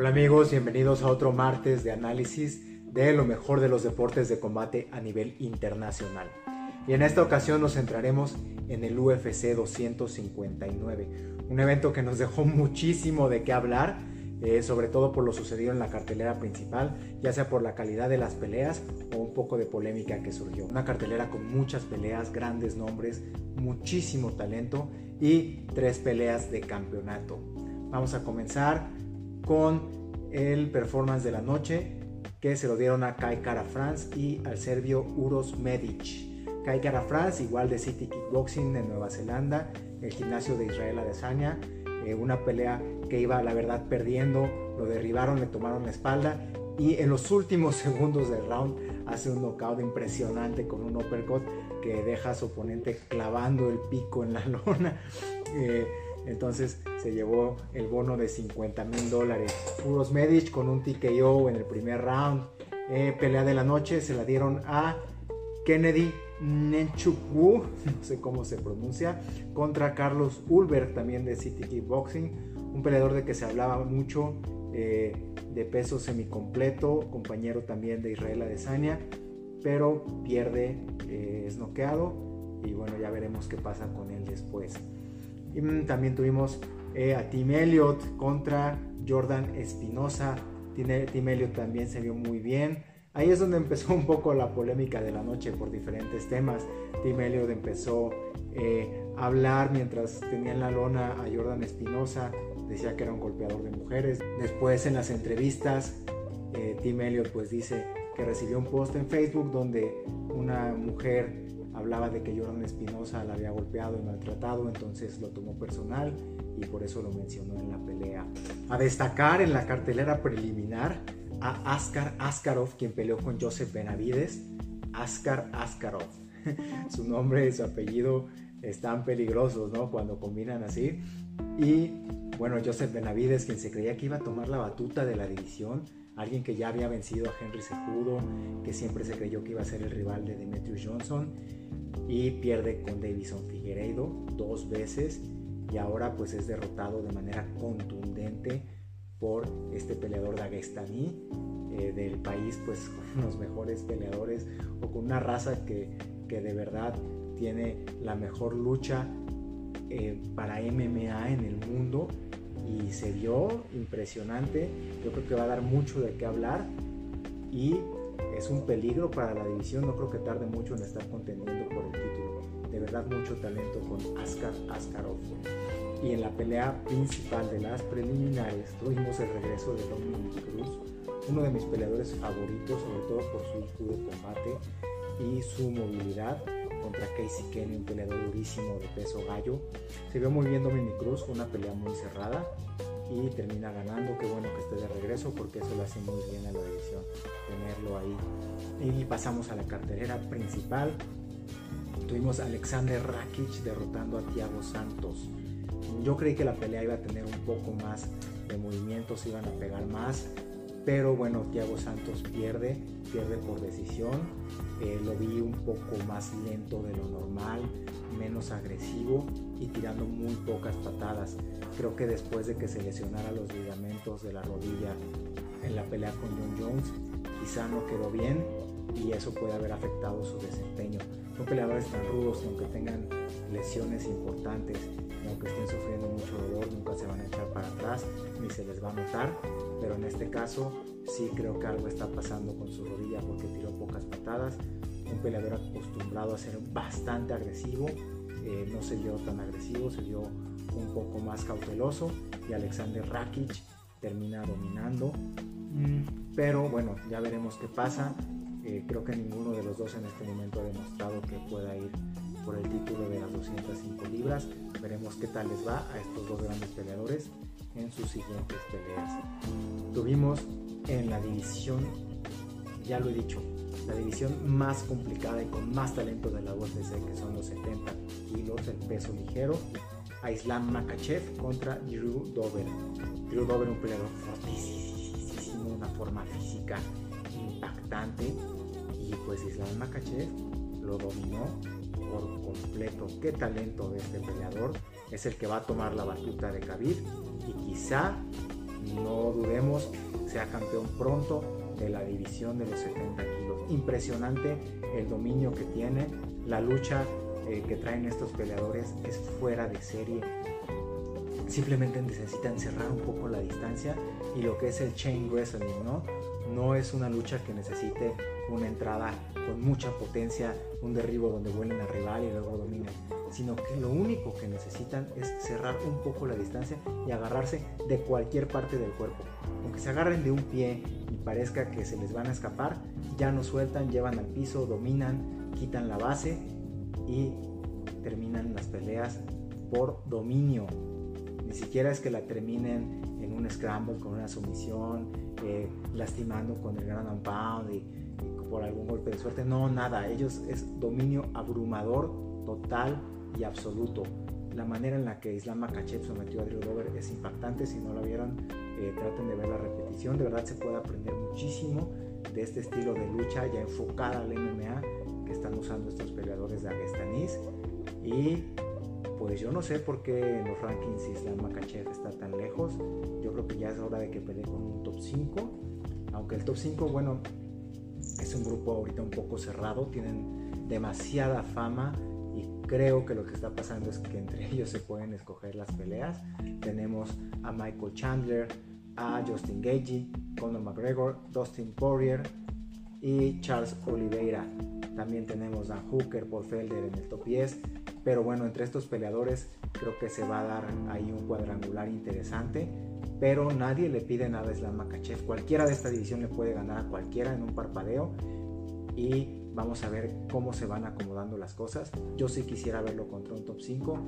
Hola amigos, bienvenidos a otro martes de análisis de lo mejor de los deportes de combate a nivel internacional. Y en esta ocasión nos centraremos en el UFC 259, un evento que nos dejó muchísimo de qué hablar, eh, sobre todo por lo sucedido en la cartelera principal, ya sea por la calidad de las peleas o un poco de polémica que surgió. Una cartelera con muchas peleas, grandes nombres, muchísimo talento y tres peleas de campeonato. Vamos a comenzar con el performance de la noche que se lo dieron a Kai Kara France y al serbio Uros Medic. Kai Kara France, igual de City Kickboxing en Nueva Zelanda, el gimnasio de Israel Adesanya, eh, una pelea que iba la verdad perdiendo, lo derribaron, le tomaron la espalda y en los últimos segundos del round hace un knockout impresionante con un uppercut que deja a su oponente clavando el pico en la lona. Eh, entonces se llevó el bono de 50 mil dólares. Uros Medic con un TKO en el primer round. Eh, pelea de la noche se la dieron a Kennedy Nenchukwu, no sé cómo se pronuncia, contra Carlos Ulberg, también de City Kickboxing, un peleador de que se hablaba mucho, eh, de peso semicompleto, compañero también de Israel Adesanya, pero pierde, eh, es noqueado y bueno, ya veremos qué pasa con él después. Y mm, también tuvimos eh, a Tim Elliott contra Jordan Espinosa. Tim Elliott también se vio muy bien. Ahí es donde empezó un poco la polémica de la noche por diferentes temas. Tim Elliott empezó eh, a hablar mientras tenía en la lona a Jordan Espinosa. Decía que era un golpeador de mujeres. Después en las entrevistas, eh, Tim Elliott pues dice que recibió un post en Facebook donde una mujer hablaba de que Jordan Espinosa la había golpeado y maltratado, entonces lo tomó personal y por eso lo mencionó en la pelea. A destacar en la cartelera preliminar a Askar Askarov, quien peleó con Joseph Benavides. Askar Askarov. su nombre y su apellido están peligrosos, ¿no? Cuando combinan así. Y bueno, Joseph Benavides, quien se creía que iba a tomar la batuta de la división, alguien que ya había vencido a Henry Cejudo, que siempre se creyó que iba a ser el rival de Demetrius Johnson y pierde con Davison Figueiredo dos veces y ahora pues es derrotado de manera contundente por este peleador dagestaní eh, del país pues con los mejores peleadores o con una raza que, que de verdad tiene la mejor lucha eh, para MMA en el mundo y se vio impresionante yo creo que va a dar mucho de qué hablar y es un peligro para la división, no creo que tarde mucho en estar contendiendo por el título. De verdad mucho talento con Askar Askarov. Y en la pelea principal de las preliminares tuvimos el regreso de Dominic Cruz, uno de mis peleadores favoritos, sobre todo por su de combate y su movilidad contra Casey Kenny, un peleador durísimo de peso gallo. Se vio muy bien Dominic Cruz, fue una pelea muy cerrada y termina ganando. Qué bueno que esté de regreso porque eso lo hace muy bien a la división, tenerlo ahí. Y pasamos a la cartelera principal. Tuvimos a Alexander Rakic derrotando a Thiago Santos. Yo creí que la pelea iba a tener un poco más de movimientos, iban a pegar más, pero bueno, Thiago Santos pierde, pierde por decisión. Eh, lo vi un poco más lento de lo normal, menos agresivo y tirando muy pocas patadas. Creo que después de que se lesionara los ligamentos de la rodilla en la pelea con John Jones, quizá no quedó bien y eso puede haber afectado su desempeño. Son peleadores tan rudos que aunque tengan lesiones importantes y aunque estén sufriendo mucho dolor, nunca se van a echar para atrás ni se les va a notar. Pero en este caso sí creo que algo está pasando con su rodilla porque tiró pocas patadas. Un peleador acostumbrado a ser bastante agresivo, eh, no se vio tan agresivo, se vio un poco más cauteloso y Alexander Rakic termina dominando. Mm, pero bueno, ya veremos qué pasa. Eh, creo que ninguno de los dos en este momento ha demostrado que pueda ir por el título de las 205 libras. Veremos qué tal les va a estos dos grandes peleadores en sus siguientes peleas. Tuvimos en la división, ya lo he dicho, la división más complicada y con más talento de la UFC, que son los 70 kilos, el peso ligero, a Islam Makachev contra Drew Dover. Drew Dover, un peleador fortísimo, una forma física impactante, y pues Islam Makachev lo dominó por completo. Qué talento de este peleador. Es el que va a tomar la batuta de Khabib y quizá no dudemos, sea campeón pronto de la división de los 70 kilos. Impresionante el dominio que tiene, la lucha eh, que traen estos peleadores es fuera de serie. Simplemente necesitan cerrar un poco la distancia y lo que es el chain wrestling, ¿no? No es una lucha que necesite una entrada con mucha potencia, un derribo donde vuelen al rival y luego dominen, sino que lo único que necesitan es cerrar un poco la distancia y agarrarse de cualquier parte del cuerpo. Aunque se agarren de un pie y parezca que se les van a escapar, ya no sueltan, llevan al piso, dominan, quitan la base y terminan las peleas por dominio. Ni siquiera es que la terminen en un scramble con una sumisión, lastimando con el gran pound y, por algún golpe de suerte. No, nada. Ellos es dominio abrumador, total y absoluto. La manera en la que Islam Makachev sometió a Drew Dover es impactante. Si no la vieron, eh, traten de ver la repetición. De verdad se puede aprender muchísimo de este estilo de lucha ya enfocada al MMA que están usando estos peleadores de Aguestanís. Y pues yo no sé por qué en los rankings Islam Makachev está tan lejos. Yo creo que ya es hora de que pelee con top 5. Aunque el top 5, bueno, es un grupo ahorita un poco cerrado, tienen demasiada fama y creo que lo que está pasando es que entre ellos se pueden escoger las peleas. Tenemos a Michael Chandler, a Justin Gagey, Conor McGregor, Dustin Poirier y Charles Oliveira. También tenemos a Hooker, Paul Felder en el top 10. Pero bueno, entre estos peleadores creo que se va a dar ahí un cuadrangular interesante. Pero nadie le pide nada a Islam Makachev. Cualquiera de esta división le puede ganar a cualquiera en un parpadeo. Y vamos a ver cómo se van acomodando las cosas. Yo sí quisiera verlo contra un top 5.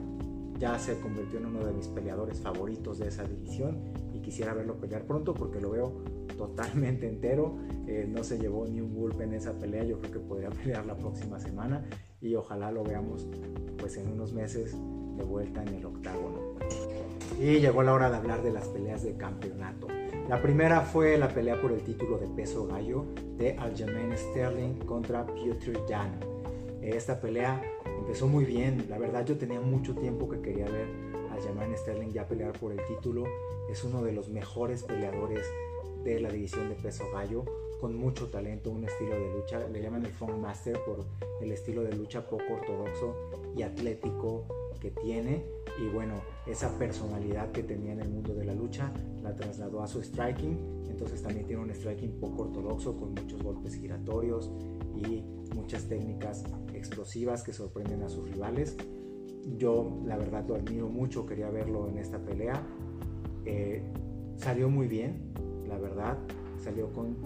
Ya se convirtió en uno de mis peleadores favoritos de esa división y quisiera verlo pelear pronto porque lo veo totalmente entero. Eh, no se llevó ni un golpe en esa pelea. Yo creo que podría pelear la próxima semana y ojalá lo veamos pues en unos meses de vuelta en el octágono. Y llegó la hora de hablar de las peleas de campeonato. La primera fue la pelea por el título de peso gallo de Aljamain Sterling contra Piotr Jan. Esta pelea empezó muy bien, la verdad yo tenía mucho tiempo que quería ver a Aljamain Sterling ya pelear por el título. Es uno de los mejores peleadores de la división de peso gallo con mucho talento, un estilo de lucha, le llaman el Funk Master por el estilo de lucha poco ortodoxo y atlético que tiene y bueno, esa personalidad que tenía en el mundo de la lucha la trasladó a su striking, entonces también tiene un striking poco ortodoxo con muchos golpes giratorios y muchas técnicas explosivas que sorprenden a sus rivales. Yo la verdad lo admiro mucho, quería verlo en esta pelea. Eh, salió muy bien, la verdad, salió con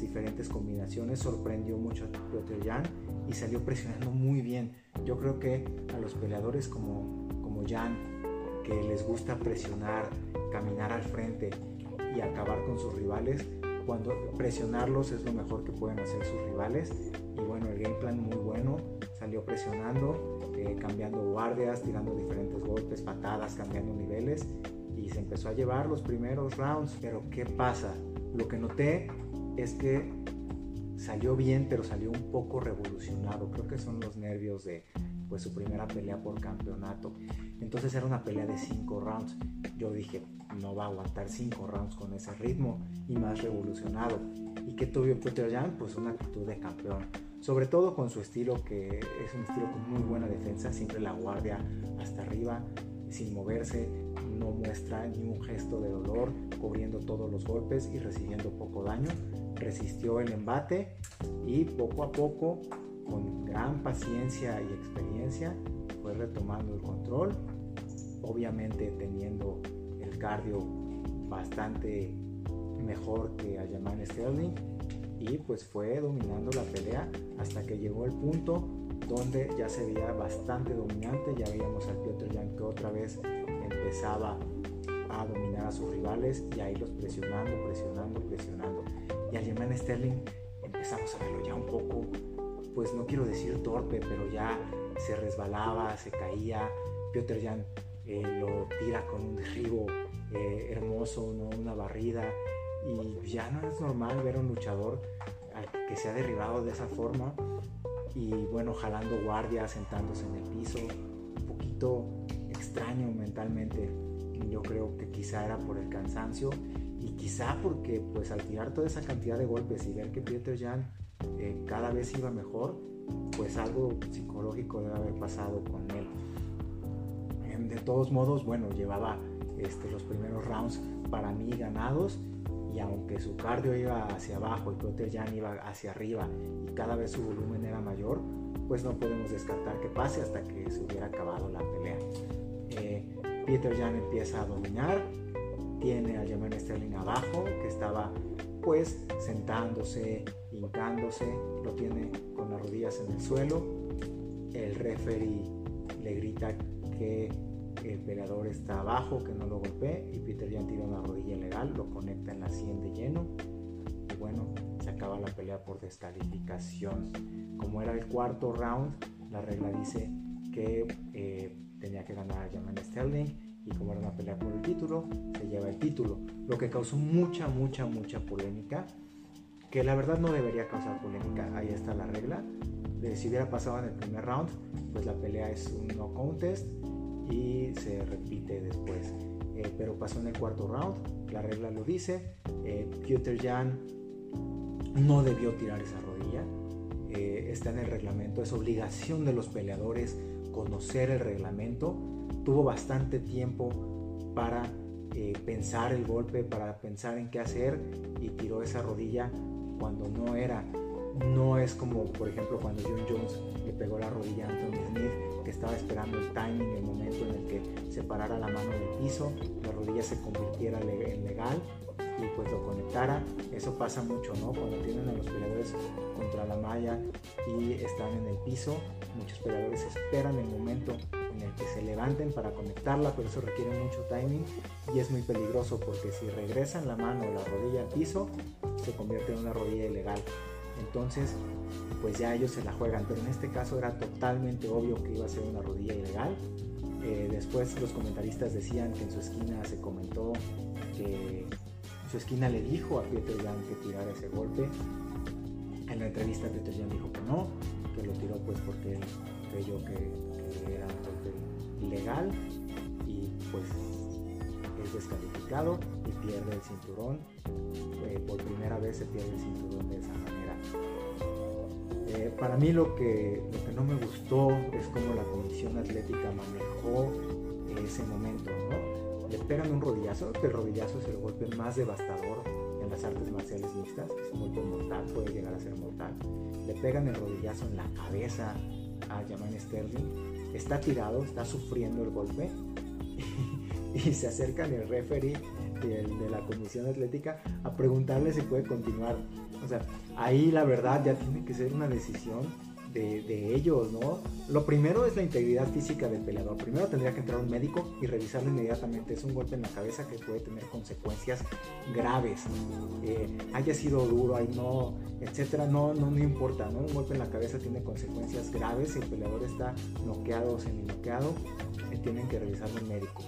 diferentes combinaciones, sorprendió mucho a Piotr Jan y salió presionando muy bien. Yo creo que a los peleadores como, como Jan, que les gusta presionar, caminar al frente y acabar con sus rivales, cuando presionarlos es lo mejor que pueden hacer sus rivales. Y bueno, el game plan muy bueno, salió presionando, eh, cambiando guardias, tirando diferentes golpes, patadas, cambiando niveles y se empezó a llevar los primeros rounds. Pero ¿qué pasa? Lo que noté es que salió bien, pero salió un poco revolucionado. Creo que son los nervios de pues, su primera pelea por campeonato. Entonces era una pelea de 5 rounds. Yo dije, no va a aguantar 5 rounds con ese ritmo y más revolucionado. ¿Y que tuvo Peter Jan? Pues una actitud de campeón. Sobre todo con su estilo, que es un estilo con muy buena defensa, siempre la guardia hasta arriba, sin moverse, no muestra ni un gesto de dolor, cubriendo todos los golpes y recibiendo poco daño resistió el embate y poco a poco, con gran paciencia y experiencia, fue retomando el control, obviamente teniendo el cardio bastante mejor que Ayaman Sterling y pues fue dominando la pelea hasta que llegó el punto donde ya se veía bastante dominante, ya veíamos al Piotr Jan que otra vez empezaba a dominar a sus rivales y a irlos presionando, presionando, presionando. Y Alemán Sterling empezamos a verlo ya un poco, pues no quiero decir torpe, pero ya se resbalaba, se caía. Piotr Jan eh, lo tira con un derribo eh, hermoso, una barrida. Y ya no es normal ver a un luchador que se ha derribado de esa forma. Y bueno, jalando guardia, sentándose en el piso, un poquito extraño mentalmente. Yo creo que quizá era por el cansancio. Y quizá porque pues al tirar toda esa cantidad de golpes y ver que Peter Jan eh, cada vez iba mejor, pues algo psicológico debe haber pasado con él. Em, de todos modos, bueno, llevaba este, los primeros rounds para mí ganados y aunque su cardio iba hacia abajo y Peter Jan iba hacia arriba y cada vez su volumen era mayor, pues no podemos descartar que pase hasta que se hubiera acabado la pelea. Eh, Peter Jan empieza a dominar, tiene a Jermaine Sterling abajo, que estaba pues sentándose, hincándose, lo tiene con las rodillas en el suelo. El referee le grita que el peleador está abajo, que no lo golpee y Peter Jan tira una rodilla legal, lo conecta en la sien de lleno y bueno, se acaba la pelea por descalificación. Como era el cuarto round, la regla dice que eh, tenía que ganar Jermaine Sterling y como era una pelea por el título, se lleva el título, lo que causó mucha, mucha, mucha polémica, que la verdad no debería causar polémica, ahí está la regla, de si hubiera pasado en el primer round, pues la pelea es un no contest y se repite después. Eh, pero pasó en el cuarto round, la regla lo dice, eh, Peter Jan no debió tirar esa rodilla, eh, está en el reglamento, es obligación de los peleadores conocer el reglamento, tuvo bastante tiempo para pensar el golpe, para pensar en qué hacer y tiró esa rodilla cuando no era no es como, por ejemplo, cuando John Jones le pegó la rodilla a Anthony Smith, que estaba esperando el timing, el momento en el que se parara la mano del piso, la rodilla se convirtiera en legal y pues lo conectara. Eso pasa mucho, ¿no? Cuando tienen a los peleadores contra la malla y están en el piso, muchos peleadores esperan el momento en el que se levanten para conectarla, pero eso requiere mucho timing y es muy peligroso porque si regresan la mano o la rodilla al piso, se convierte en una rodilla ilegal. Entonces, pues ya ellos se la juegan, pero en este caso era totalmente obvio que iba a ser una rodilla ilegal. Eh, después los comentaristas decían que en su esquina se comentó que su esquina le dijo a Peter Jan que tirara ese golpe. En la entrevista Peter Jan dijo que no, que lo tiró pues porque creyó que, que era un golpe ilegal y pues es descalificado y pierde el cinturón. Eh, por primera vez se pierde el cinturón de esa manera. Eh, para mí lo que, lo que no me gustó es cómo la comisión atlética manejó ese momento. Le pegan un rodillazo, que el rodillazo es el golpe más devastador en las artes marciales mixtas, es un golpe mortal, puede llegar a ser mortal. Le pegan el rodillazo en la cabeza a Jaman Sterling, está tirado, está sufriendo el golpe y se acercan el referee de la comisión atlética a preguntarle si puede continuar. O sea, ahí la verdad ya tiene que ser una decisión de, ellos, ¿no? Lo primero es la integridad física del peleador. Primero tendría que entrar un médico y revisarlo inmediatamente. Es un golpe en la cabeza que puede tener consecuencias graves. Eh, haya sido duro, ahí no, etcétera, no, no, no importa, ¿no? Un golpe en la cabeza tiene consecuencias graves. Si el peleador está noqueado o semi-noqueado, eh, tienen que revisarlo un médico.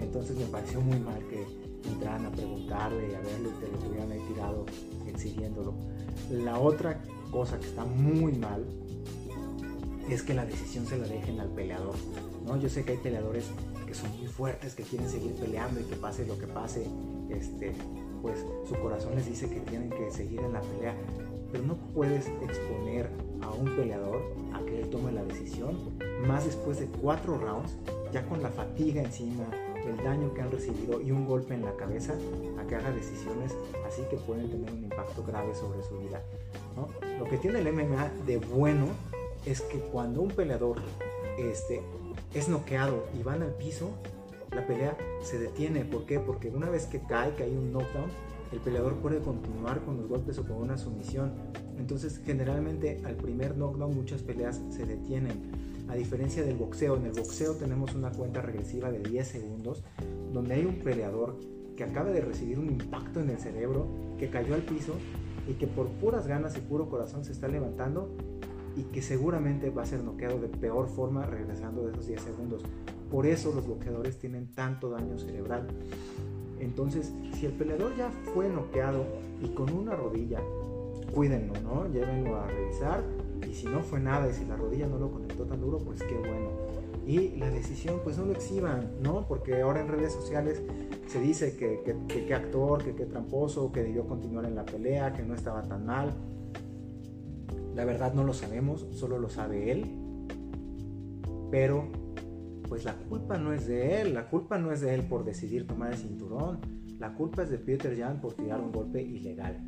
Entonces me pareció muy mal que entraran a preguntarle y a verlo y te lo tuvieran ahí tirado exigiéndolo. La otra cosa que está muy mal es que la decisión se la dejen al peleador. ¿no? Yo sé que hay peleadores que son muy fuertes, que quieren seguir peleando y que pase lo que pase, este, pues su corazón les dice que tienen que seguir en la pelea. Pero no puedes exponer a un peleador a que él tome la decisión, más después de cuatro rounds, ya con la fatiga encima, el daño que han recibido y un golpe en la cabeza a que haga decisiones así que pueden tener un impacto grave sobre su vida. Lo que tiene el MMA de bueno es que cuando un peleador este, es noqueado y van al piso, la pelea se detiene. ¿Por qué? Porque una vez que cae, que hay un knockdown, el peleador puede continuar con los golpes o con una sumisión. Entonces, generalmente al primer knockdown muchas peleas se detienen a diferencia del boxeo, en el boxeo tenemos una cuenta regresiva de 10 segundos donde hay un peleador que acaba de recibir un impacto en el cerebro, que cayó al piso y que por puras ganas y puro corazón se está levantando y que seguramente va a ser noqueado de peor forma regresando de esos 10 segundos. Por eso los boxeadores tienen tanto daño cerebral. Entonces, si el peleador ya fue noqueado y con una rodilla, cuídenlo, ¿no? Llévenlo a revisar y si no fue nada y si la rodilla no lo conectó tan duro, pues qué bueno. y la decisión pues no lo exhiban, ¿no? Porque ahora en redes sociales se dice que qué actor, que qué tramposo, que debió continuar en la pelea, que no estaba tan mal. La verdad no lo sabemos, solo lo sabe él. Pero pues la culpa no es de él, la culpa no es de él por decidir tomar el cinturón, la culpa es de Peter Jan por tirar un golpe ilegal.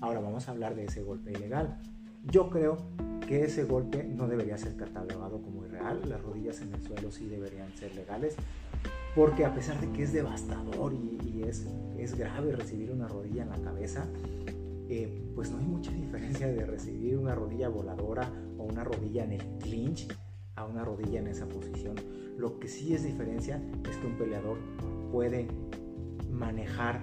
Ahora vamos a hablar de ese golpe ilegal. Yo creo que ese golpe no debería ser catalogado como irreal, las rodillas en el suelo sí deberían ser legales, porque a pesar de que es devastador y, es, es, grave recibir una rodilla en la cabeza, eh, pues no hay mucha diferencia de recibir una rodilla voladora o una rodilla en el clinch a una rodilla en esa posición. Lo que sí es diferencia es que un peleador puede manejar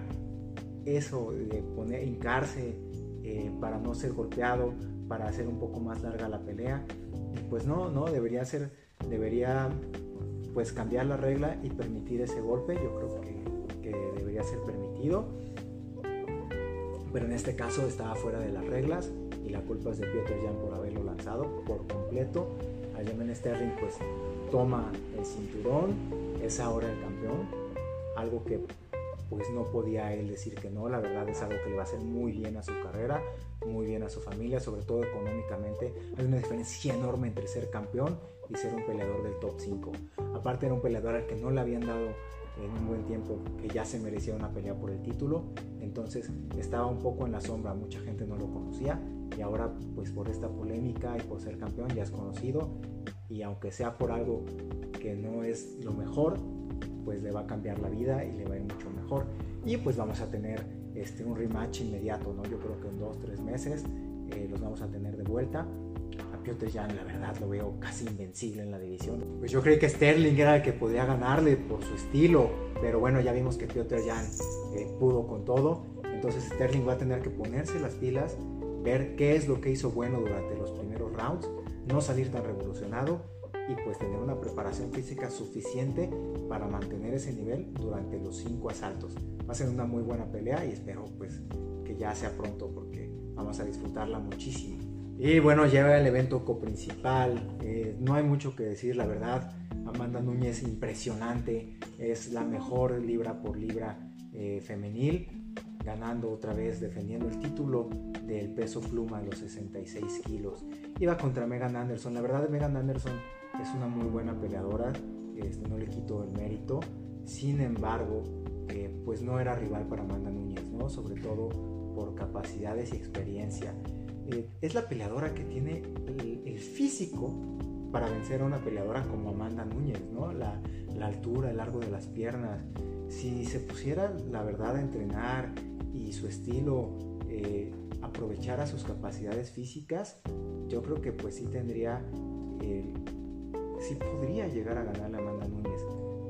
eso, de poner, hincarse eh, para no ser golpeado, para hacer un poco más larga la pelea. pues no, no, debería ser, debería pues cambiar la regla y permitir ese golpe. Yo creo que, debería ser permitido. Pero en este caso estaba fuera de las reglas y la culpa es de Peter Jan por haberlo lanzado por completo. Aljamain Sterling pues toma el cinturón, es ahora el campeón, algo que pues no podía él decir que no, la verdad es algo que le va a hacer muy bien a su carrera, muy bien a su familia, sobre todo económicamente. Hay una diferencia enorme entre ser campeón y ser un peleador del top 5. Aparte era un peleador al que no le habían dado en un buen tiempo que ya se merecía una pelea por el título, entonces estaba un poco en la sombra, mucha gente no lo conocía y ahora pues por esta polémica y por ser campeón ya es conocido y aunque sea por algo que no es lo mejor, pues le va a cambiar la vida y le va a ir mucho Y pues vamos a tener este, un rematch inmediato, ¿no? Yo creo que en dos, tres meses eh, los vamos a tener de vuelta. A Piotr Jan, la verdad, lo veo casi invencible en la división. Pues yo creí que Sterling era el que podía ganarle por su estilo, pero bueno, ya vimos que Piotr Jan eh, pudo con todo. Entonces Sterling va a tener que ponerse las pilas, ver qué es lo que hizo bueno durante los primeros rounds no salir tan revolucionado y pues tener una preparación física suficiente para mantener ese nivel durante los cinco asaltos. Va a ser una muy buena pelea y espero pues que ya sea pronto porque vamos a disfrutarla muchísimo. Y bueno, llega el evento coprincipal. Eh, no hay mucho que decir, la verdad. Amanda Núñez impresionante, es la mejor libra por libra eh, femenil ganando otra vez, defendiendo el título del peso pluma de los 66 kilos. Iba contra Megan Anderson. La verdad, Megan Anderson es una muy buena peleadora, este, no le quito el mérito. Sin embargo, eh, pues no era rival para Amanda Núñez, ¿no? Sobre todo por capacidades y experiencia. Eh, es la peleadora que tiene el, físico para vencer a una peleadora como Amanda Núñez, ¿no? La, la altura, el largo de las piernas. Si se pusiera, la verdad, a entrenar y su estilo eh, aprovechara sus capacidades físicas, yo creo que pues sí tendría, eh, sí podría llegar a ganar a Amanda Núñez.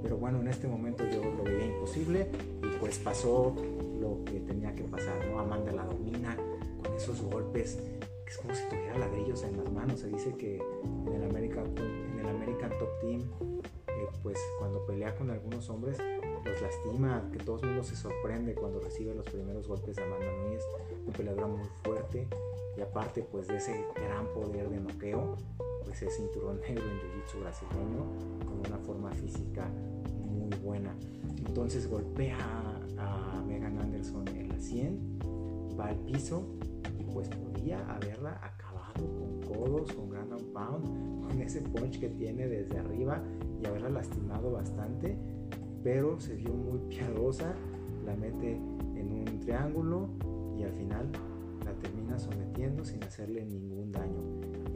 Pero bueno, en este momento yo lo veía imposible y pues pasó lo que tenía que pasar, ¿no? Amanda la domina con esos golpes, que es como si tuviera ladrillos en las manos. Se dice que en el American, en el American Top Team, eh, pues cuando pelea con algunos hombres, los lastima, que todo el mundo se sorprende cuando recibe los primeros golpes de Amanda Núñez, una peleadora muy fuerte y aparte pues de ese gran poder de noqueo, es cinturón negro en Jiu-Jitsu brasileño con una forma física muy buena. Entonces golpea a Megan Anderson en la 100, va al piso y pues podía haberla acabado con codos, con ground pound, con ese punch que tiene desde arriba y haberla lastimado bastante pero se vio muy piadosa, la mete en un triángulo y al final la termina sometiendo sin hacerle ningún daño.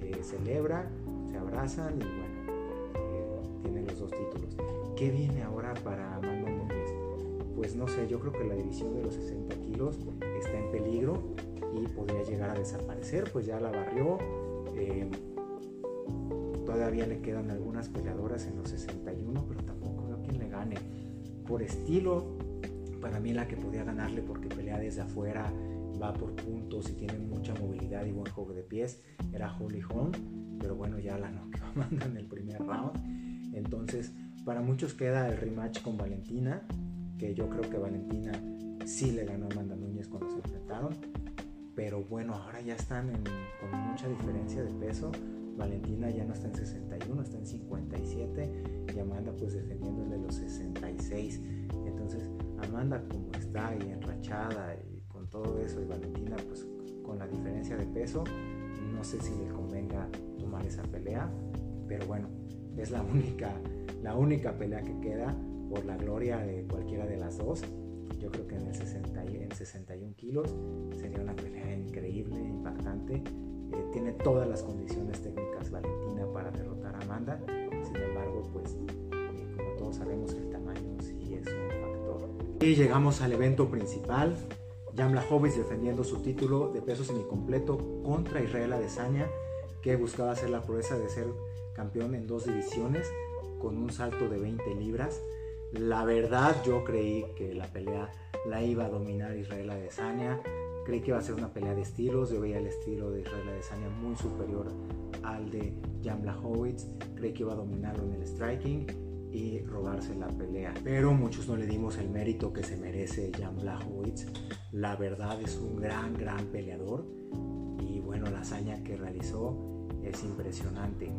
Eh, celebra, se abrazan y bueno, eh, tienen los dos títulos. ¿Qué viene ahora para Amanda Núñez? Pues no sé, yo creo que la división de los 60 kilos está en peligro y podría llegar a desaparecer, pues ya la barrió. Eh, todavía le quedan algunas peleadoras en los 61, pero tampoco veo quién le gane por estilo, para mí la que podía ganarle porque pelea desde afuera, va por puntos y tiene mucha movilidad y buen juego de pies, era Holly Holm, pero bueno, ya la noqueó Amanda en el primer round. Entonces, para muchos queda el rematch con Valentina, que yo creo que Valentina sí le ganó a Amanda Núñez cuando se enfrentaron, pero bueno, ahora ya están con mucha diferencia de peso. Valentina ya no está en 61, está en 57 y Amanda pues defendiéndole los 66. Entonces Amanda como está enrachada y con todo eso y Valentina pues con la diferencia de peso, no sé si le convenga tomar esa pelea, pero bueno, es la única, la única pelea que queda por la gloria de cualquiera de las dos. Yo creo que en el 60, en 61 kilos sería una pelea increíble, impactante. Eh, tiene todas las condiciones técnicas Valentina para derrotar a Amanda. Sin embargo, pues eh, como todos sabemos, el tamaño sí es un factor. Y llegamos al evento principal. Jan Blachowicz defendiendo su título de peso semicompleto contra Israel Adesanya, que buscaba hacer la proeza de ser campeón en dos divisiones con un salto de 20 libras. La verdad yo creí que la pelea la iba a dominar Israel Adesanya. Creí que iba a ser una pelea de estilos. Yo veía el estilo de Israel Adesanya muy superior al de Jan Blachowicz. Creí que iba a dominarlo en el striking y robarse la pelea. Pero muchos no le dimos el mérito que se merece Jan Blachowicz. La verdad es un gran, gran peleador. Y bueno, la hazaña que realizó es impresionante.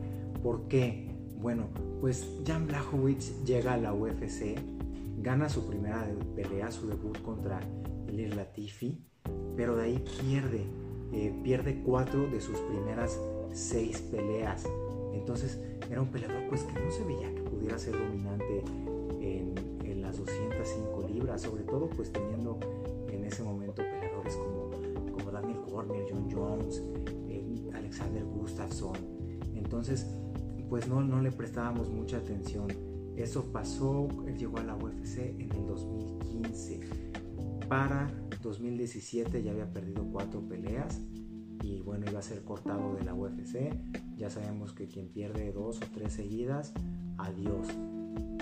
¿Por qué? Bueno, pues Jan Blachowicz llega a la UFC, gana su primera pelea, su debut contra Elir Latifi, pero de ahí pierde, eh, pierde cuatro de sus primeras seis peleas. Entonces era un peleador pues que no se veía que pudiera ser dominante en, las 205 libras, sobre todo pues teniendo en ese momento peleadores como, como Daniel Cormier, John Jones, eh, Alexander Gustafsson. Entonces pues no, no le prestábamos mucha atención. Eso pasó, él llegó a la UFC en el 2015. Para 2017 ya había perdido cuatro peleas y bueno, iba a ser cortado de la UFC. Ya sabemos que quien pierde dos o tres seguidas, adiós.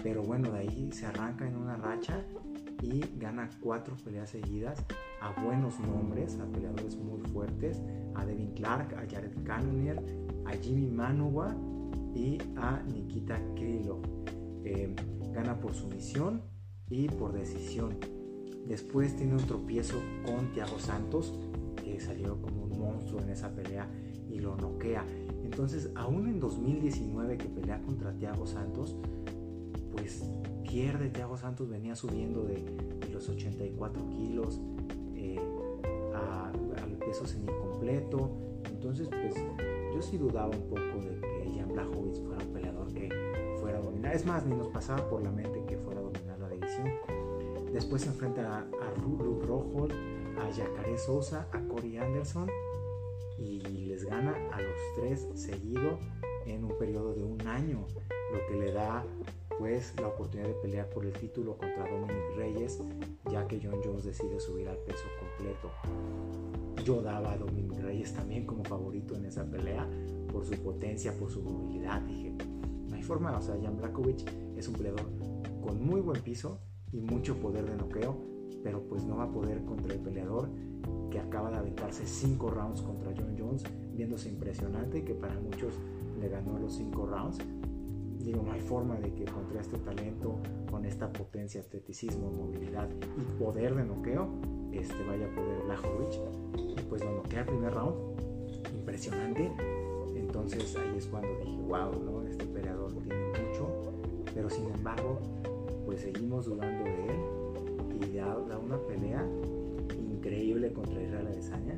Pero bueno, de ahí se arranca en una racha y gana cuatro peleas seguidas a buenos nombres, a peleadores muy fuertes, a Devin Clark, a Jared Cannonier, a Jimmy Manuwa y a Nikita Krylov. Eh, gana por sumisión y por decisión. Después tiene un tropiezo con Thiago Santos, que salió como un monstruo en esa pelea y lo noquea. Entonces, aún en 2019 que pelea contra Thiago Santos, pues pierde. Thiago Santos venía subiendo de, los 84 kilos eh, al peso semicompleto. Entonces, pues yo sí dudaba un poco de Blachowicz fuera un peleador que fuera a dominar. Es más, ni nos pasaba por la mente que fuera a dominar la división. Después se enfrenta a, a Luke Rojo, a Jacare Sosa, a Corey Anderson y les gana a los tres seguido en un periodo de un año, lo que le da pues la oportunidad de pelear por el título contra Dominic Reyes, ya que John Jones decide subir al peso completo. Yo daba a Dominic Reyes también como favorito en esa pelea, por su potencia, por su movilidad. Dije, no hay forma, o sea, Jan Blakovic es un peleador con muy buen piso y mucho poder de noqueo, pero pues no va a poder contra el peleador que acaba de aventarse 5 rounds contra John Jones, viéndose impresionante que para muchos le ganó los 5 rounds. Digo, no hay forma de que contra este talento, con esta potencia, atleticismo, movilidad y poder de noqueo, este vaya a poder Blakovic. Y pues lo noquea el primer round, impresionante, entonces ahí es cuando dije, wow, ¿no? este peleador tiene mucho, pero sin embargo, pues seguimos dudando de él y da, una pelea increíble contra Israel Adesanya.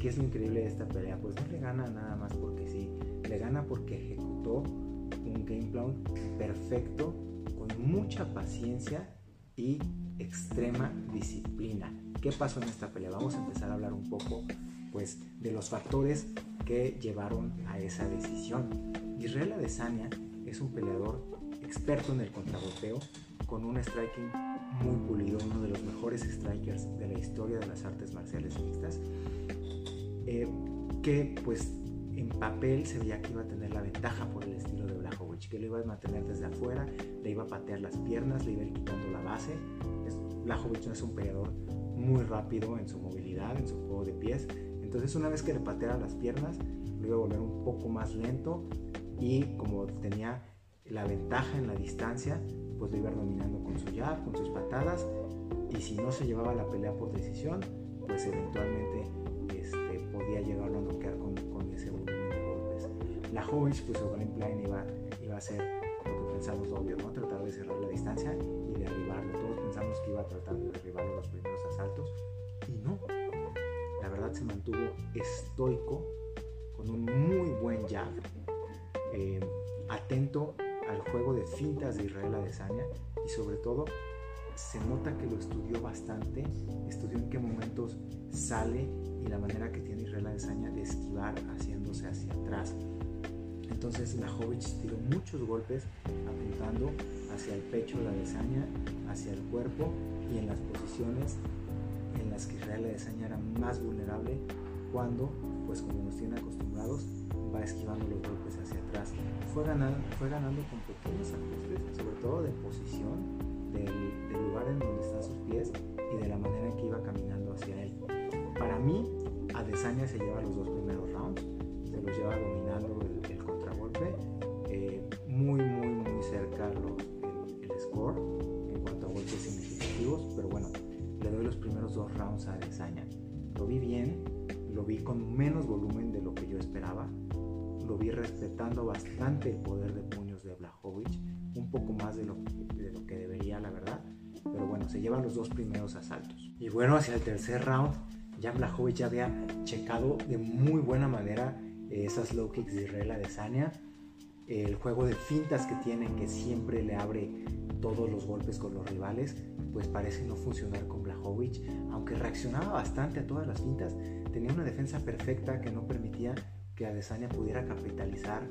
¿Qué es lo increíble de esta pelea? Pues no le gana nada más porque sí, le gana porque ejecutó un game plan perfecto, con mucha paciencia y extrema disciplina. ¿Qué pasó en esta pelea? Vamos a empezar a hablar un poco pues de los factores que llevaron a esa decisión. Israel Adesanya es un peleador experto en el contragolpeo, con un striking muy pulido, uno de los mejores strikers de la historia de las artes marciales mixtas, eh, que pues en papel se veía que iba a tener la ventaja por el estilo de Blachowicz, que lo iba a mantener desde afuera, le iba a patear las piernas, le iba a ir quitando la base. Blachowicz no es un peleador muy rápido en su movilidad, en su juego de pies, entonces una vez que le pateara las piernas, lo iba a volver un poco más lento y como tenía la ventaja en la distancia, pues lo iba dominando con su jab, con sus patadas y si no se llevaba la pelea por decisión, pues eventualmente este, podía llegarlo a noquear con, con ese volumen de golpes. Blajovic, pues su game plan iba, iba a ser lo que pensamos obvio, ¿no? Tratar de cerrar la distancia y derribarlo. Todos pensamos que iba a tratar de derribarlo los primeros asaltos y no. La verdad se mantuvo estoico con un muy buen jab, eh, atento al juego de fintas de Israel Adesanya y sobre todo se nota que lo estudió bastante, estudió en qué momentos sale y la manera que tiene Israel Adesanya de esquivar haciéndose hacia atrás. Entonces Lajovic tiró muchos golpes apuntando hacia el pecho de Adesanya, hacia el cuerpo y en las posiciones en las que Israel Adesanya era más vulnerable cuando, pues como nos tiene acostumbrados, va esquivando los golpes hacia atrás. Fue ganando, fue ganando con pequeños ajustes, sobre todo de posición del, lugar en donde están sus pies y de la manera en que iba caminando hacia él. Para mí, Adesanya se lleva los dos primeros rounds, se los lleva dominando el, contragolpe, eh, muy, muy, muy cerca el, el, score en cuanto a golpes significativos, pero bueno, le doy los primeros dos rounds a Adesanya. Lo vi bien, lo vi con menos volumen de lo que yo esperaba, lo vi respetando bastante el poder de puños de Blajovic, un poco más de lo, de lo que debería, la verdad. Pero bueno, se llevan los dos primeros asaltos. Y bueno, hacia el tercer round, Jan Blajovic ya había checado de muy buena manera esas low kicks de Israel Adesanya. El juego de fintas que tiene, que siempre le abre todos los golpes con los rivales, pues parece no funcionar con Blajovic. Aunque reaccionaba bastante a todas las fintas, tenía una defensa perfecta que no permitía que Adesanya pudiera capitalizar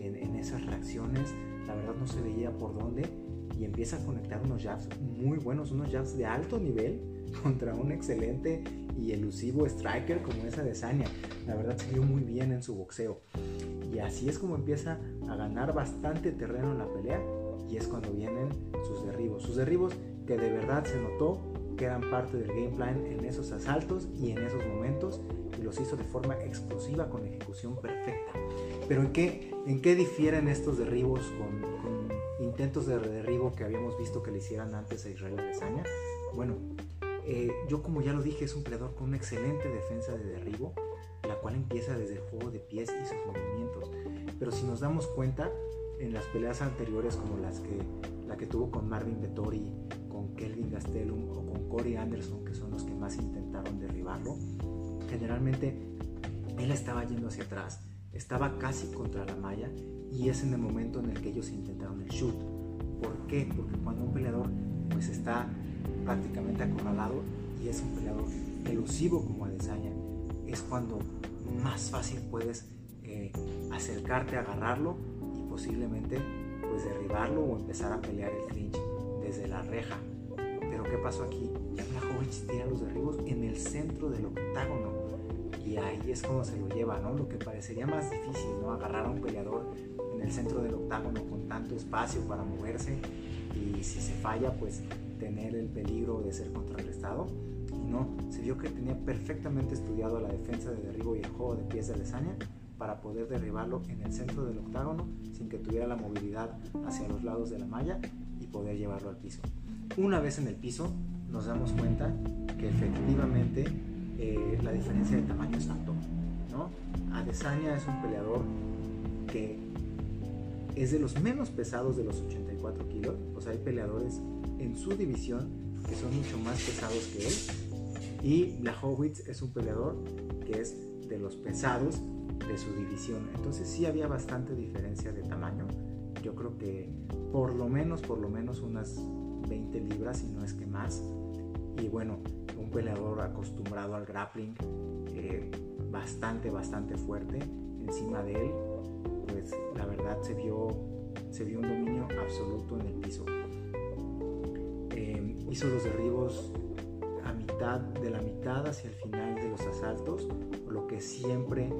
en, esas reacciones. La verdad no se veía por dónde y empieza a conectar unos jabs muy buenos, unos jabs de alto nivel contra un excelente y elusivo striker como esa de Sanya. La verdad se vio muy bien en su boxeo. Y así es como empieza a ganar bastante terreno en la pelea y es cuando vienen sus derribos. Sus derribos que de verdad se notó que eran parte del game plan en esos asaltos y en esos momentos y los hizo de forma explosiva con ejecución perfecta. Pero ¿en qué, en qué difieren estos derribos con, intentos de derribo que habíamos visto que le hicieran antes a Israel Adesanya? Bueno, eh, yo como ya lo dije es un peleador con una excelente defensa de derribo, la cual empieza desde el juego de pies y sus movimientos. Pero si nos damos cuenta, en las peleas anteriores como las que, la que tuvo con Marvin Vettori, con Kelvin Gastelum o con Corey Anderson, que son los que más intentaron derribarlo, generalmente él estaba yendo hacia atrás, estaba casi contra la malla y es en el momento en el que ellos intentaron el shoot. ¿Por qué? Porque cuando un peleador pues está prácticamente acorralado y es un peleador elusivo como Adesanya, es cuando más fácil puedes eh, acercarte agarrarlo y posiblemente pues derribarlo o empezar a pelear el clinch desde la reja. Pero ¿qué pasó aquí? Ya joven tira los derribos en el centro del octágono y ahí es como se lo lleva, ¿no? Lo que parecería más difícil, ¿no? Agarrar a un peleador en el centro del octágono con tanto espacio para moverse y si se falla, pues tener el peligro de ser contrarrestado. Y no, se vio que tenía perfectamente estudiado la defensa de derribo y el juego de pies de Alesania para poder derribarlo en el centro del octágono sin que tuviera la movilidad hacia los lados de la malla y poder llevarlo al piso. Una vez en el piso, nos damos cuenta que efectivamente eh, la diferencia de tamaño es alto. ¿no? Adesanya es un peleador que es de los menos pesados de los 84 kilos. O sea, hay peleadores en su división que son mucho más pesados que él. Y Blachowicz es un peleador que es de los pesados de su división. Entonces sí había bastante diferencia de tamaño. Yo creo que por lo menos, por lo menos unas 20 libras, si no es que más. Y bueno, un peleador acostumbrado al grappling, eh, bastante, bastante fuerte encima de él, pues la verdad se vio, se vio un dominio absoluto en el piso. Eh, hizo los derribos a mitad, de la mitad hacia el final de los asaltos, lo que siempre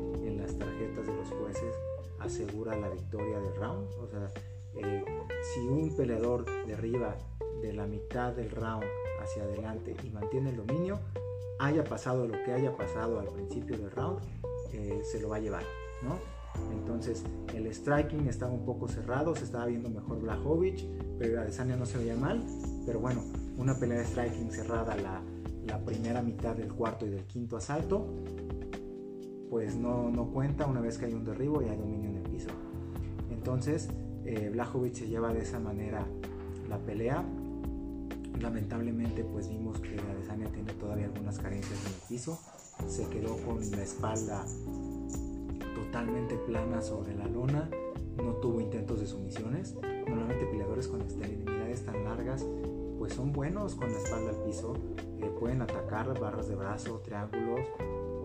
las tarjetas de los jueces asegura la victoria del round. O sea, eh, si un peleador derriba de la mitad del round hacia adelante y mantiene el dominio, haya pasado lo que haya pasado al principio del round, eh, se lo va a llevar, ¿no? Entonces el striking estaba un poco cerrado, se estaba viendo mejor Blajovic, pero Adesanya no se veía mal, pero bueno, una pelea de striking cerrada la, la primera mitad del cuarto y del quinto asalto, pues no, no cuenta una vez que hay un derribo y hay dominio en el piso. Entonces, eh, se lleva de esa manera la pelea. Lamentablemente, pues vimos que Adesanya tiene todavía algunas carencias en el piso. Se quedó con la espalda totalmente plana sobre la lona. No tuvo intentos de sumisiones. Normalmente peleadores con extremidades tan largas pues son buenos con la espalda al piso. Eh, pueden atacar barras de brazo, triángulos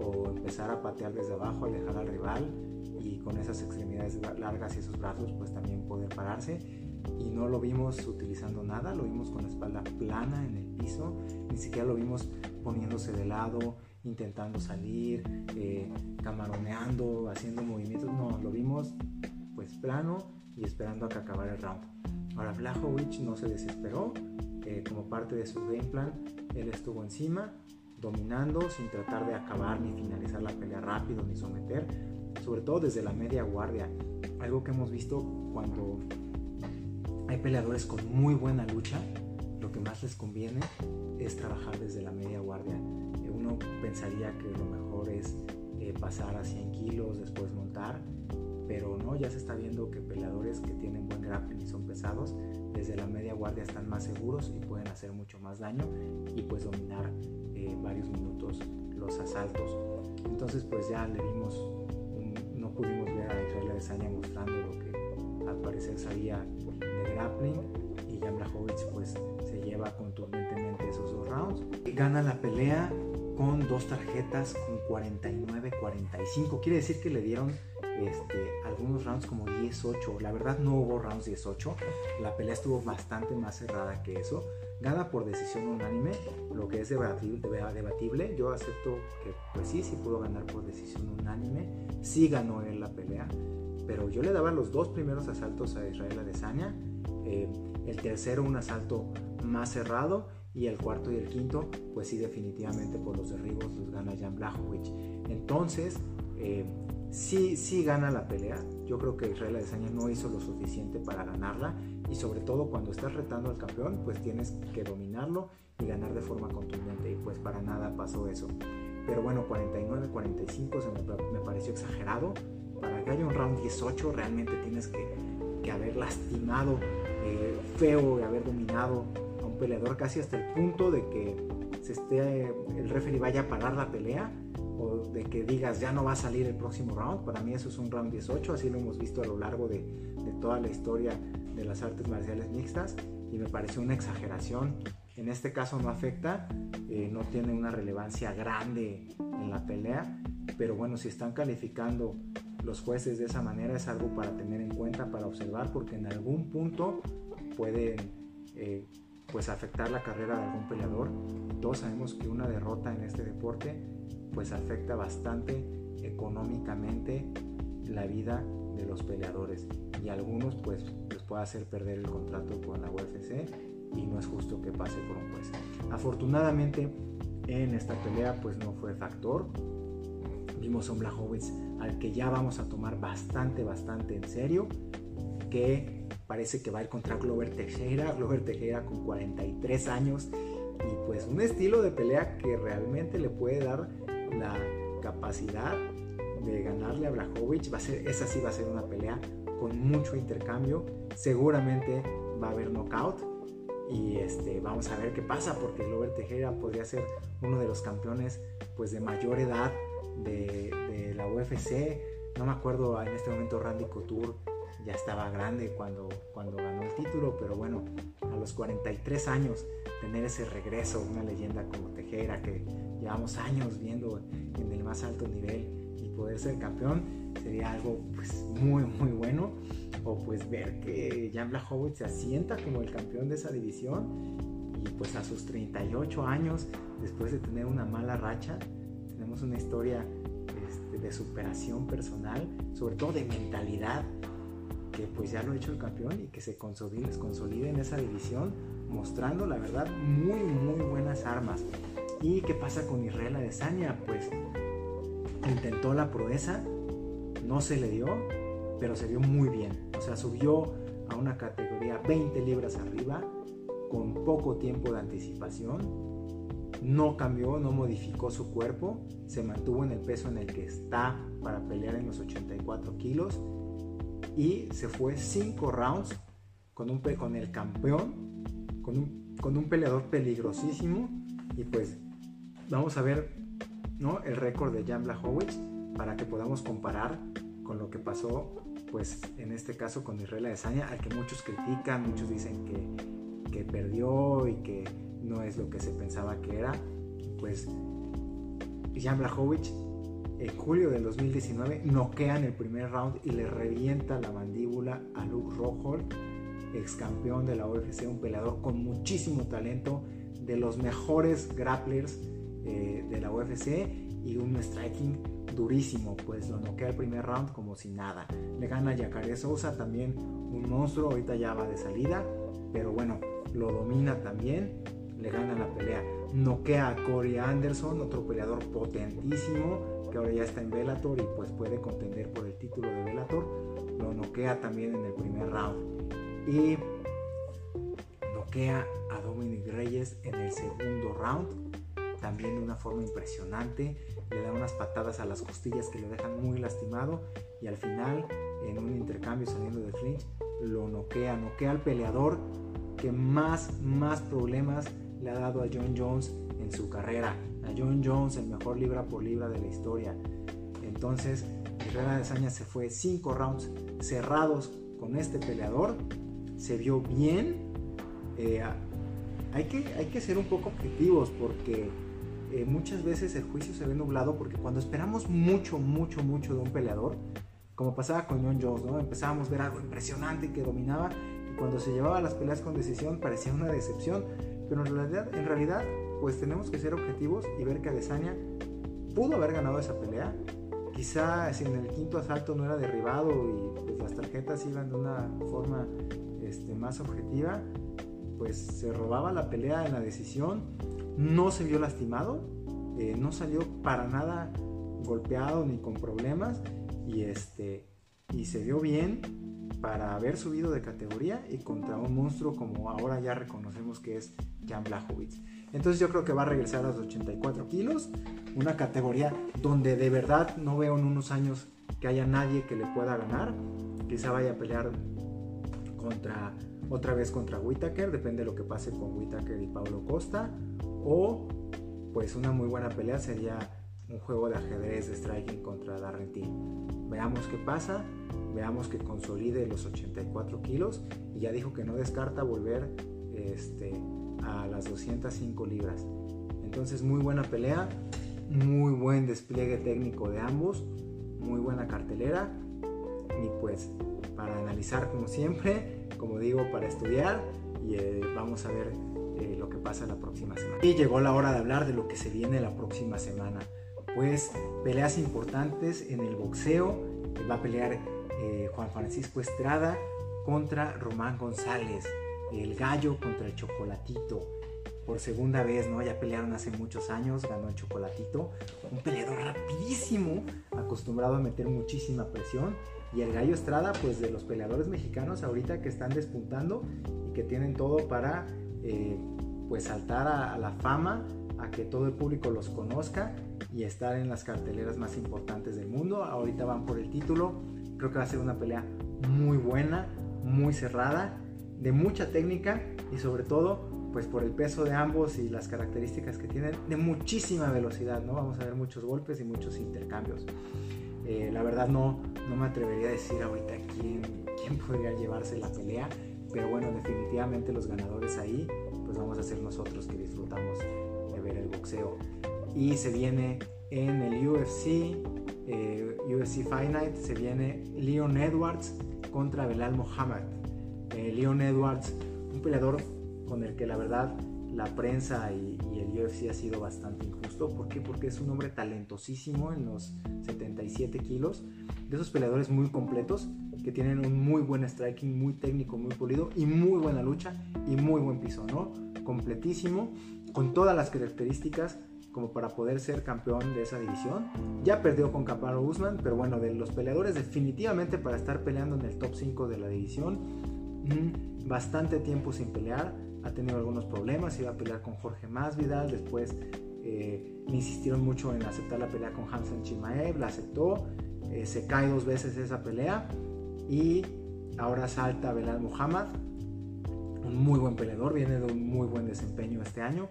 o empezar a patear desde abajo, alejar al rival y con esas extremidades largas y esos brazos pues también poder pararse y no lo vimos utilizando nada, lo vimos con la espalda plana en el piso, ni siquiera lo vimos poniéndose de lado, intentando salir, eh, camaroneando, haciendo movimientos, no, lo vimos pues plano y esperando a que acabara el round. Ahora Blachowicz no se desesperó, eh, como parte de su game plan, él estuvo encima, dominando sin tratar de acabar ni finalizar la pelea rápido ni someter, sobre todo desde la media guardia. Algo que hemos visto cuando hay peleadores con muy buena lucha, lo que más les conviene es trabajar desde la media guardia. Eh, uno pensaría que lo mejor es eh, pasar a 100 kilos, después montar, pero no, ya se está viendo que peleadores que tienen buen grappling y son pesados, desde la media guardia están más seguros y pueden hacer mucho más daño y pues dominar eh, varios minutos los asaltos. Entonces pues ya le vimos, no pudimos ver a Israel Adesanya mostrando lo que al parecer sabía de grappling y Jan Blachowicz pues se lleva contundentemente esos dos rounds. Gana la pelea con dos tarjetas con 49-45. Quiere decir que le dieron este, algunos rounds como 10-8. La verdad no hubo rounds 10-8. La pelea estuvo bastante más cerrada que eso. Gana por decisión unánime, lo que es debatible. Yo acepto que pues sí, sí pudo ganar por decisión unánime. Sí ganó él la pelea. Pero yo le daba los dos primeros asaltos a Israel Adesanya. Eh, el tercero un asalto más cerrado y el cuarto y el quinto, pues sí, definitivamente por los derribos los gana Jan Blachowicz. Entonces, eh, sí, sí gana la pelea. Yo creo que Israel Adesanya no hizo lo suficiente para ganarla y sobre todo cuando estás retando al campeón, pues tienes que dominarlo y ganar de forma contundente y pues para nada pasó eso. Pero bueno, 49-45 se me, pareció exagerado. Para que haya un round 18 realmente tienes que, haber lastimado eh, feo y haber dominado a un peleador casi hasta el punto de que se esté, el referee vaya a parar la pelea de que digas ya no va a salir el próximo round. Para mí eso es un round 18, así lo hemos visto a lo largo de, toda la historia de las artes marciales mixtas y me pareció una exageración. En este caso no afecta, eh, no tiene una relevancia grande en la pelea, pero bueno, si están calificando los jueces de esa manera es algo para tener en cuenta, para observar, porque en algún punto puede eh, pues afectar la carrera de algún peleador. Todos sabemos que una derrota en este deporte pues afecta bastante económicamente la vida de los peleadores y algunos pues les puede hacer perder el contrato con la UFC y no es justo que pase por un juez. Afortunadamente en esta pelea pues no fue factor. Vimos a un al que ya vamos a tomar bastante, bastante en serio, que parece que va a ir contra Glover Teixeira, Glover Teixeira con 43 años y pues un estilo de pelea que realmente le puede dar la capacidad de ganarle a Blachowicz. Va a ser, esa sí va a ser una pelea con mucho intercambio. Seguramente va a haber knockout. Y este, vamos a ver qué pasa, porque Glover Tejera podría ser uno de los campeones pues, de mayor edad de, de la UFC. No me acuerdo en este momento Randy Couture ya estaba grande cuando, cuando ganó el título, pero bueno, a los 43 años tener ese regreso, una leyenda como Tejera que llevamos años viendo en el más alto nivel y poder ser campeón sería algo pues muy muy bueno. O pues ver que Jan Blachowicz se asienta como el campeón de esa división y pues a sus 38 años después de tener una mala racha tenemos una historia este, de superación personal sobre todo de mentalidad que pues ya lo ha hecho el campeón y que se consolide, en esa división mostrando la verdad muy muy buenas armas ¿Y qué pasa con Israel Adesanya? Pues intentó la proeza, no se le dio, pero se vio muy bien. O sea, subió a una categoría 20 libras arriba con poco tiempo de anticipación. No cambió, no modificó su cuerpo, se mantuvo en el peso en el que está para pelear en los 84 kilos y se fue 5 rounds con, un, con el campeón, con un, con un peleador peligrosísimo y pues vamos a ver ¿no? el récord de Jan Blachowicz para que podamos comparar con lo que pasó pues en este caso con Israel Adesanya al que muchos critican, muchos dicen que, que perdió y que no es lo que se pensaba que era pues Jan Blachowicz en julio del 2019 noquea en el primer round y le revienta la mandíbula a Luke Rockhold, ex campeón de la UFC, un peleador con muchísimo talento, de los mejores grapplers eh, de la UFC y un striking durísimo, pues lo noquea el primer round como si nada. Le gana a Jacare Sousa, también un monstruo, ahorita ya va de salida, pero bueno, lo domina también, le gana la pelea. Noquea a Corey Anderson, otro peleador potentísimo, que ahora ya está en Bellator y pues puede contender por el título de Bellator. Lo noquea también en el primer round. Y noquea a Dominic Reyes en el segundo round. También de una forma impresionante. Le da unas patadas a las costillas que lo dejan muy lastimado. Y al final, en un intercambio saliendo de flinch, lo noquea. Noquea al peleador que más, más problemas le ha dado a John Jones en su carrera a John Jones, el mejor libra por libra de la historia. Entonces, Herrera de Saña se fue cinco rounds cerrados con este peleador. Se vio bien. Eh, hay, que, hay que ser un poco objetivos porque eh, muchas veces el juicio se ve nublado porque cuando esperamos mucho, mucho, mucho de un peleador, como pasaba con John Jones, ¿no? empezábamos a ver algo impresionante que dominaba y cuando se llevaba las peleas con decisión parecía una decepción, pero en realidad, en realidad pues tenemos que ser objetivos y ver que Adesanya pudo haber ganado esa pelea. Quizá si en el quinto asalto no era derribado y pues, las tarjetas iban de una forma este, más objetiva, pues se robaba la pelea en la decisión. No se vio lastimado, eh, no salió para nada golpeado ni con problemas y, este, y se vio bien para haber subido de categoría y contra un monstruo como ahora ya reconocemos que es Jan Blachowicz. Entonces yo creo que va a regresar a los 84 kilos, una categoría donde de verdad no veo en unos años que haya nadie que le pueda ganar. Quizá vaya a pelear contra otra vez contra Whitaker, depende de lo que pase con Whitaker y Paulo Costa. O pues una muy buena pelea sería un juego de ajedrez de striking contra Darren Veamos qué pasa, veamos que consolide los 84 kilos y ya dijo que no descarta volver este, a las 205 libras. Entonces muy buena pelea, muy buen despliegue técnico de ambos, muy buena cartelera y pues para analizar como siempre, como digo, para estudiar y eh, vamos a ver eh, lo que pasa la próxima semana. Y llegó la hora de hablar de lo que se viene la próxima semana. Pues peleas importantes en el boxeo, va a pelear eh, Juan Francisco Estrada contra Román González el gallo contra el chocolatito. Por segunda vez, ¿no? Ya pelearon hace muchos años, ganó el chocolatito. Un peleador rapidísimo, acostumbrado a meter muchísima presión. Y el gallo Estrada, pues de los peleadores mexicanos ahorita que están despuntando y que tienen todo para eh, pues saltar a, a la fama, a que todo el público los conozca y estar en las carteleras más importantes del mundo. Ahorita van por el título. Creo que va a ser una pelea muy buena, muy cerrada de mucha técnica y sobre todo pues por el peso de ambos y las características que tienen de muchísima velocidad, ¿no? Vamos a ver muchos golpes y muchos intercambios. Eh, la verdad no, no me atrevería a decir ahorita quién, quién podría llevarse la pelea, pero bueno, definitivamente los ganadores ahí, pues vamos a ser nosotros que disfrutamos boxeo. Y se viene en el UFC, eh, UFC Fight se viene Leon Edwards contra Belal Mohamed eh, Leon Edwards, un peleador con el que la verdad la prensa y, el UFC ha sido bastante injusto. ¿Por qué? Porque es un hombre talentosísimo en los 77 kilos, de esos peleadores muy completos que tienen un muy buen striking, muy técnico, muy pulido y muy buena lucha y muy buen piso, ¿no? Completísimo, con todas las características como para poder ser campeón de esa división. Ya perdió con Caparo Usman, pero bueno, de los peleadores definitivamente para estar peleando en el top 5 de la división bastante tiempo sin pelear, ha tenido algunos problemas, iba a pelear con Jorge Masvidal, después eh, insistieron mucho en aceptar la pelea con Hansen Chimaev, la aceptó, eh, se cae dos veces esa pelea Y ahora salta Belal Muhammad, un muy buen peleador, viene de un muy buen desempeño este año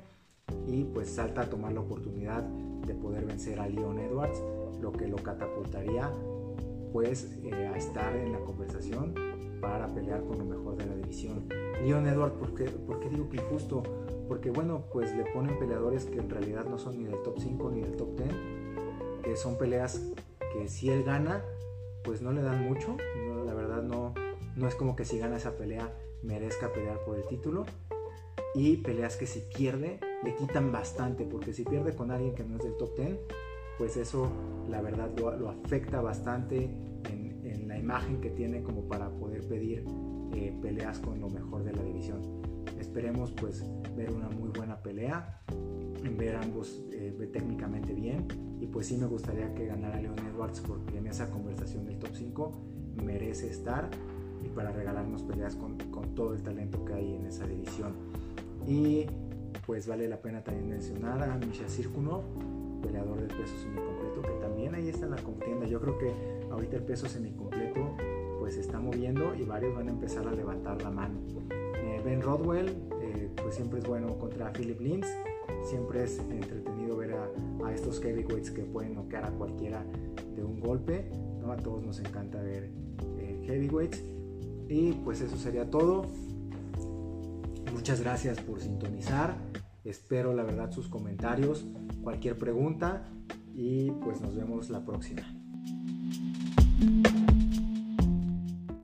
y pues salta a tomar la oportunidad de poder vencer a Leon Edwards, lo que lo catapultaría pues eh, a estar en la conversación para pelear con lo mejor de la división. Leon Edwards, ¿por qué, ¿por digo que injusto? Porque bueno, pues le ponen peleadores que en realidad no son ni del top 5 ni del top 10, que son peleas que si él gana, pues no le dan mucho, no, la verdad no, no es como que si gana esa pelea merezca pelear por el título, y peleas que si pierde le quitan bastante, porque si pierde con alguien que no es del top 10, pues eso la verdad lo, afecta bastante en, la imagen que tiene como para poder pedir eh, peleas con lo mejor de la división. Esperemos pues ver una muy buena pelea, ver ambos eh, técnicamente bien y pues sí me gustaría que ganara Leon Edwards porque en esa conversación del top 5 merece estar y para regalarnos peleas con, con todo el talento que hay en esa división. Y pues vale la pena también mencionar a Misha Circuno, peleador del peso semicompleto, que también ahí está en la contienda. Yo creo que ahorita el peso semicompleto pues se está moviendo y varios van a empezar a levantar la mano. Eh, ben Rodwell, eh, pues siempre es bueno contra Philip Lins. Siempre es entretenido ver a, estos heavyweights que pueden noquear a cualquiera de un golpe. ¿no? A todos nos encanta ver eh, heavyweights. Y pues eso sería todo. Muchas gracias por sintonizar. Espero la verdad sus comentarios, cualquier pregunta y pues nos vemos la próxima.